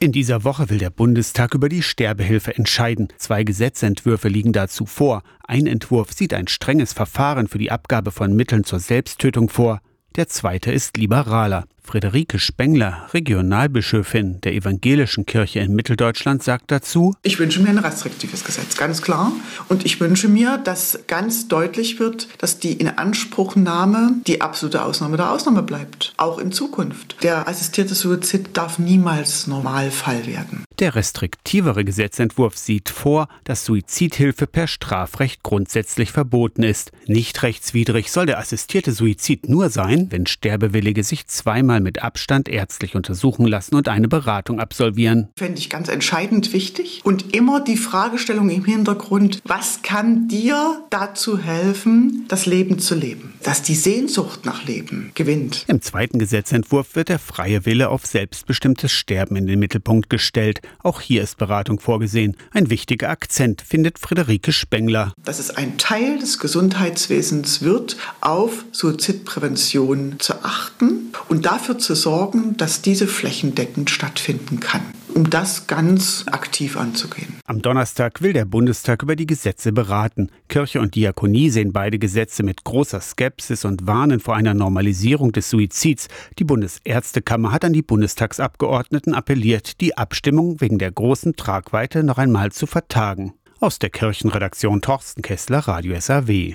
In dieser Woche will der Bundestag über die Sterbehilfe entscheiden. Zwei Gesetzentwürfe liegen dazu vor. Ein Entwurf sieht ein strenges Verfahren für die Abgabe von Mitteln zur Selbsttötung vor. Der zweite ist liberaler. Friederike Spengler, Regionalbischöfin der Evangelischen Kirche in Mitteldeutschland, sagt dazu, Ich wünsche mir ein restriktives Gesetz, ganz klar. Und ich wünsche mir, dass ganz deutlich wird, dass die Inanspruchnahme die absolute Ausnahme der Ausnahme bleibt, auch in Zukunft. Der assistierte Suizid darf niemals Normalfall werden. Der restriktivere Gesetzentwurf sieht vor, dass Suizidhilfe per Strafrecht grundsätzlich verboten ist. Nicht rechtswidrig soll der assistierte Suizid nur sein, wenn Sterbewillige sich zweimal mit Abstand ärztlich untersuchen lassen und eine Beratung absolvieren. Fände ich ganz entscheidend wichtig. Und immer die Fragestellung im Hintergrund, was kann dir dazu helfen, das Leben zu leben? Dass die Sehnsucht nach Leben gewinnt. Im zweiten Gesetzentwurf wird der freie Wille auf selbstbestimmtes Sterben in den Mittelpunkt gestellt. Auch hier ist Beratung vorgesehen. Ein wichtiger Akzent findet Friederike Spengler. Dass es ein Teil des Gesundheitswesens wird, auf Suizidprävention zu achten und dafür zu sorgen, dass diese flächendeckend stattfinden kann um das ganz aktiv anzugehen. Am Donnerstag will der Bundestag über die Gesetze beraten. Kirche und Diakonie sehen beide Gesetze mit großer Skepsis und warnen vor einer Normalisierung des Suizids. Die Bundesärztekammer hat an die Bundestagsabgeordneten appelliert, die Abstimmung wegen der großen Tragweite noch einmal zu vertagen. Aus der Kirchenredaktion Torsten Kessler, Radio SAW.